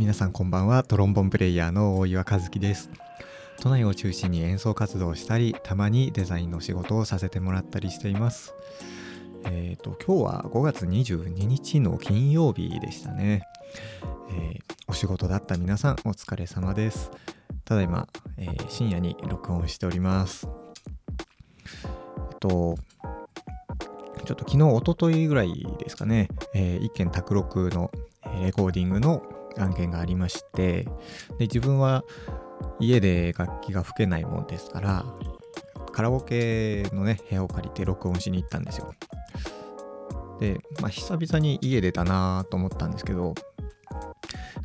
皆さんこんばんは。トロンボンプレイヤーの大岩和樹です。都内を中心に演奏活動をしたりたまにデザインの仕事をさせてもらったりしています。えっ、ー、と今日は5月22日の金曜日でしたね、えー、お仕事だった皆さんお疲れ様です。ただいま、えー、深夜に録音しております。えっとちょっと昨日、おとといぐらいですかね、えー、一件卓録のレコーディングの案件がありまして、で自分は家で楽器が吹けないもんですから、カラオケのね、部屋を借りて録音しに行ったんですよ。で、まあ、久々に家出たなと思ったんですけど、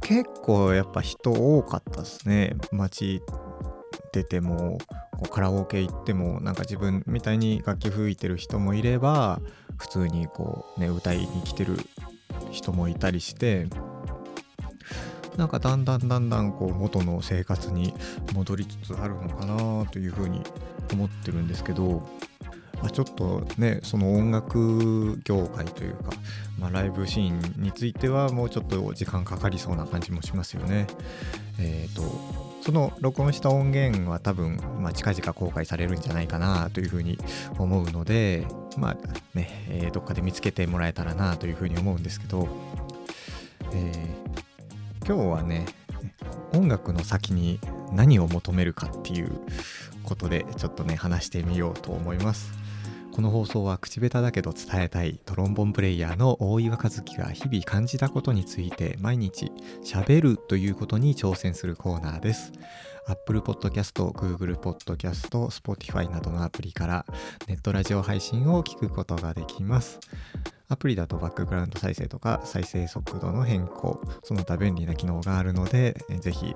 結構やっぱ人多かったですね。街出ても、こうカラオケ行ってもなんか自分みたいに楽器吹いてる人もいれば普通にこうね歌いに来てる人もいたりしてなんかだんだんだんだんこう元の生活に戻りつつあるのかなというふうに思ってるんですけど、まあ、ちょっとねその音楽業界というか、まあ、ライブシーンについてはもうちょっと時間かかりそうな感じもしますよね。えっ、ー、とその録音した音源は多分、まあ、近々公開されるんじゃないかなというふうに思うので、まあね、えー、どっかで見つけてもらえたらなというふうに思うんですけど、えー、今日はね、音楽の先に何を求めるかっていうことでちょっとね、話してみようと思います。この放送は口下手だけど伝えたいトロンボンプレイヤーの大岩和樹が日々感じたことについて毎日喋るということに挑戦するコーナーです。Apple Podcast、Google Podcast、Spotify などのアプリからネットラジオ配信を聞くことができます。アプリだとバックグラウンド再生とか再生速度の変更、その他便利な機能があるので、ぜひ、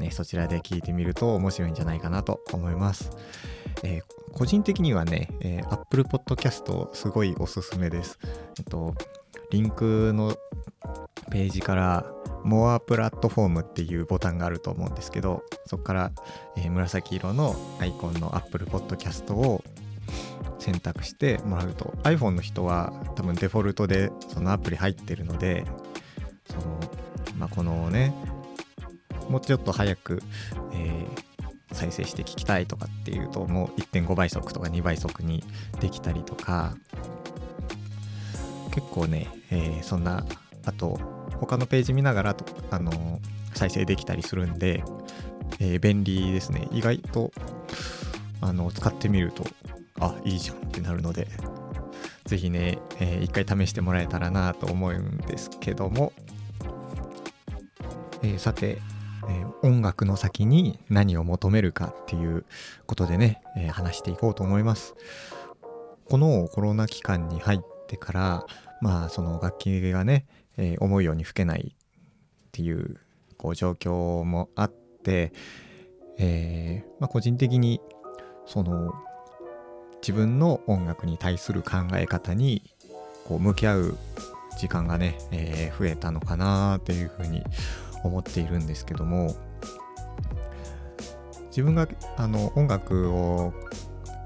ね、そちらで聞いてみると面白いんじゃないかなと思います。えー個人的にはね、えー、Apple Podcast すごいおすすめです。えっと、リンクのページから More Platform っていうボタンがあると思うんですけど、そこから、えー、紫色のアイコンの Apple Podcast を選択してもらうと iPhone の人は多分デフォルトでそのアプリ入ってるのでその、まあ、このねもうちょっと早く、えー、再生して聞きたいとかっていうともう1.5倍速とか2倍速にできたりとか結構ね、えー、そんなあと他のページ見ながらとあのー、再生できたりするんで、えー、便利ですね。意外とあの使ってみるとあいいじゃんってなるので是非ね、えー、一回試してもらえたらなと思うんですけども、えー、さてえー、音楽の先に何を求めるかっていうことでね、えー、話していこうと思います。このコロナ期間に入ってからまあその楽器がね、えー、思うように吹けないっていうこう状況もあって、えまあ、個人的にその自分の音楽に対する考え方にこう向き合う時間がね、えー、増えたのかなっていうふうに思っているんですけども自分があの音楽を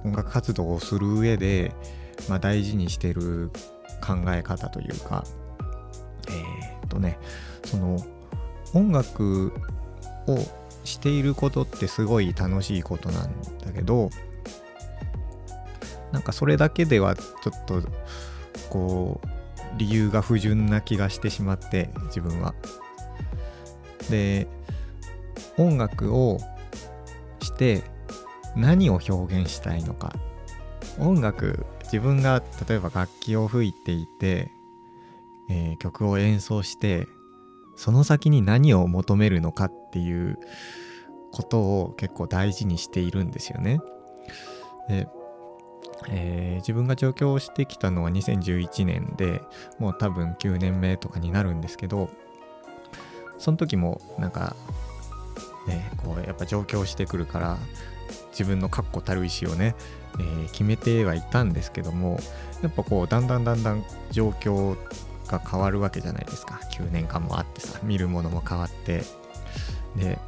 音楽活動をする上で、まあ、大事にしてる考え方というかえー、っとねその音楽をしていることってすごい楽しいことなんだけどなんかそれだけではちょっとこう理由が不純な気がしてしまって自分はで音楽をして何を表現したいのか音楽自分が例えば楽器を吹いていて、えー、曲を演奏してその先に何を求めるのかっていうことを結構大事にしているんですよね。でえー、自分が上京してきたのは2011年でもう多分9年目とかになるんですけどその時もなんかねこうやっぱ上京してくるから自分の確固たる意思をね、えー、決めてはいたんですけどもやっぱこうだんだんだんだん状況が変わるわけじゃないですか。9年間もあってさ見るものも変わって。で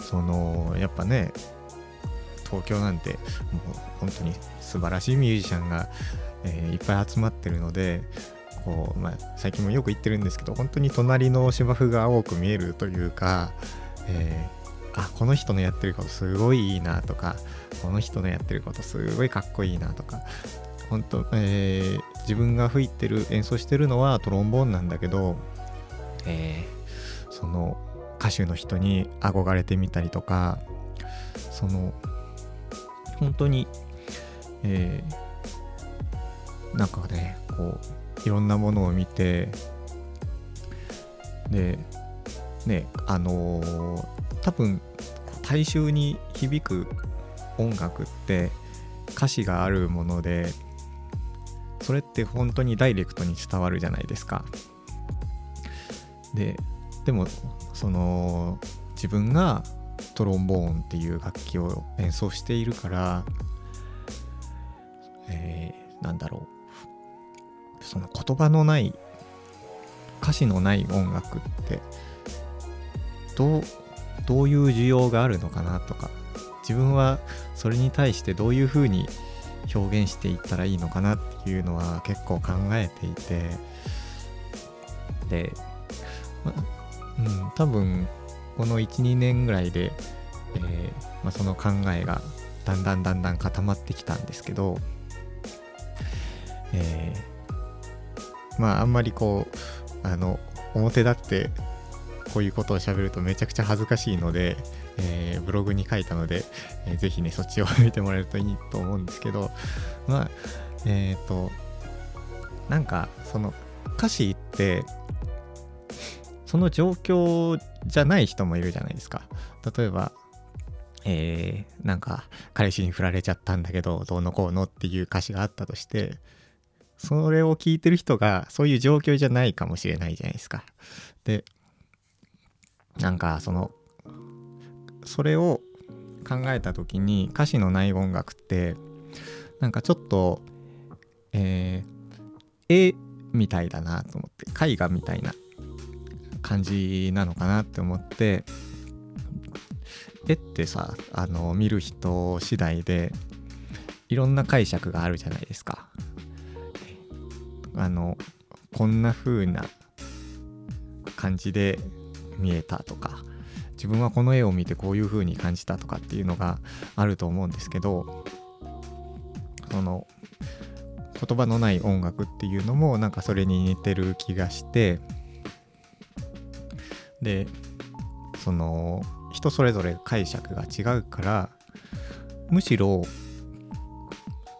そのやっぱね東京なんてもう本当に素晴らしいミュージシャンが、えー、いっぱい集まってるのでこう、まあ、最近もよく言ってるんですけど本当に隣の芝生が多く見えるというか、えー、あこの人のやってることすごいいいなとかこの人のやってることすごいかっこいいなとか本当、えー、自分が吹いてる演奏してるのはトロンボーンなんだけど、えー、その歌手の人に憧れてみたりとかその本当に、えー、なんかねこういろんなものを見てでねあのー、多分大衆に響く音楽って歌詞があるものでそれって本当にダイレクトに伝わるじゃないですか。ででもその自分がトロンボーンっていう楽器を演奏しているから、えー、なんだろう。その言葉のない歌詞のない音楽ってどうどういう需要があるのかなとか自分はそれに対してどういうふうに表現していったらいいのかなっていうのは結構考えていてで、ま、うん多分この12年ぐらいで、えー、まあ、その考えがだんだんだんだん固まってきたんですけど、えー、まああんまりこうあの表立ってこういうことをしゃべるとめちゃくちゃ恥ずかしいので、えー、ブログに書いたので、えー、ぜひねそっちを見てもらえるといいと思うんですけどまあえっ、ー、となんかその歌詞ってその状況じゃない人もいるじゃないですか。例えば、えー、なんか彼氏に振られちゃったんだけどどうのこうのっていう歌詞があったとしてそれを聞いてる人がそういう状況じゃないかもしれないじゃないですか。でなんかそのそれを考えた時に歌詞のない音楽ってなんかちょっとえー、絵みたいだなと思って絵画みたいな感じなのかなって思って絵ってさあの見る人次第でいろんな解釈があるじゃないですか。あのこんな風な感じで見えたとか自分はこの絵を見てこういう風に感じたとかっていうのがあると思うんですけどその言葉のない音楽っていうのもなんかそれに似てる気がしてでその人それぞれ解釈が違うからむしろ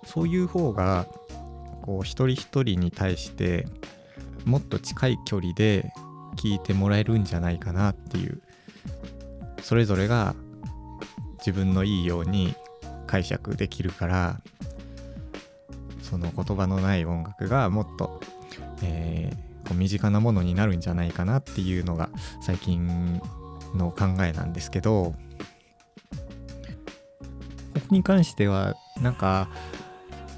そういう方がこう一人一人に対してもっと近い距離で聞いてもらえるんじゃないかなっていうそれぞれが自分のいいように解釈できるからその言葉のない音楽がもっと、えー、こう身近なものになるんじゃないかなっていうのが最近の考えなんですけどここに関してはなんか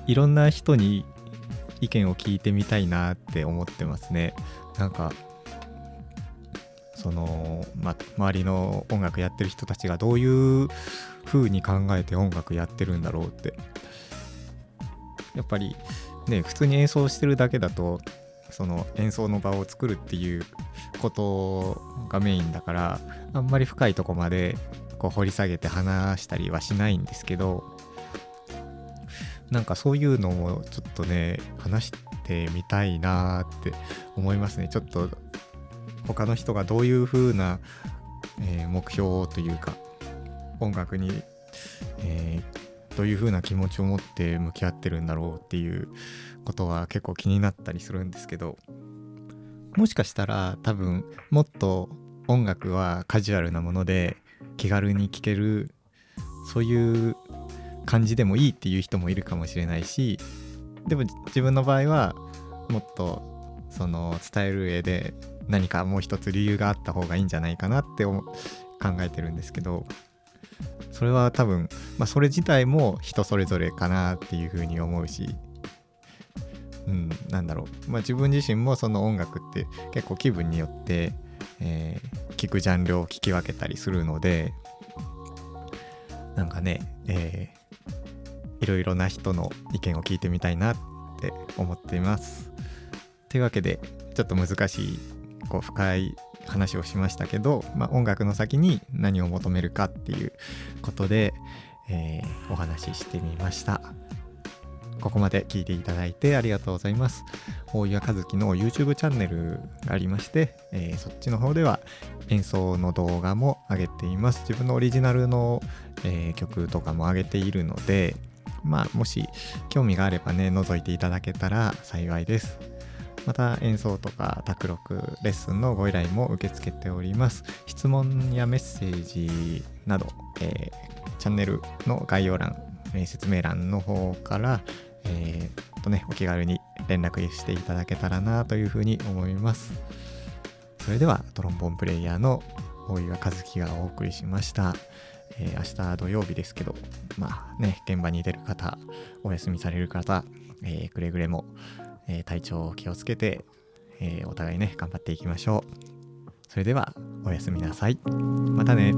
いろんな人に意見を聞いてみたいなって思ってますね。なんかその、ま、周りの音楽やってる人たちがどういう風に考えて音楽やってるんだろうって。やっぱりね普通に演奏してるだけだとその演奏の場を作るっていうことがメインだからあんまり深いとこまでこう掘り下げて話したりはしないんですけどなんかそういうのもちょっとね話してみたいなって思いますね。ちょっと他の人がどういう風な、えー、目標というか音楽に、えー、どういう風な気持ちを持って向き合ってるんだろうっていうことは結構気になったりするんですけどもしかしたら多分もっと音楽はカジュアルなもので気軽に聴けるそういう感じでもいいっていう人もいるかもしれないしでも自分の場合はもっとその伝える上で何かもう一つ理由があった方がいいんじゃないかなって考えてるんですけどそれは多分、まあ、それ自体も人それぞれかなっていうふうに思うしうん、なんだろう、まあ、自分自身もその音楽って結構気分によって、えー、聴くジャンルを聞き分けたりするのでなんかね、えー、いろいろな人の意見を聞いてみたいなって思っています。というわけでちょっと難しいこう深い話をしましたけど、まあ、音楽の先に何を求めるかっていうことで、えー、お話ししてみました。ここまで聞いていただいてありがとうございます。大岩和樹の YouTube チャンネルがありまして、えー、そっちの方では演奏の動画も上げています。自分のオリジナルの、えー、曲とかも上げているのでまあもし興味があればね覗いていただけたら幸いです。また演奏とか卓録レッスンのご依頼も受け付けております。質問やメッセージなど、えー、チャンネルの概要欄、えー、説明欄の方から、えー、とねお気軽に連絡していただけたらなというふうに思います。それではトロンボンプレイヤーの大岩和樹がお送りしました、えー、明日土曜日ですけどまあね現場に出る方お休みされる方、えー、くれぐれもえー、体調を気をつけて、えー、お互いね頑張っていきましょう。それではおやすみなさい。またね。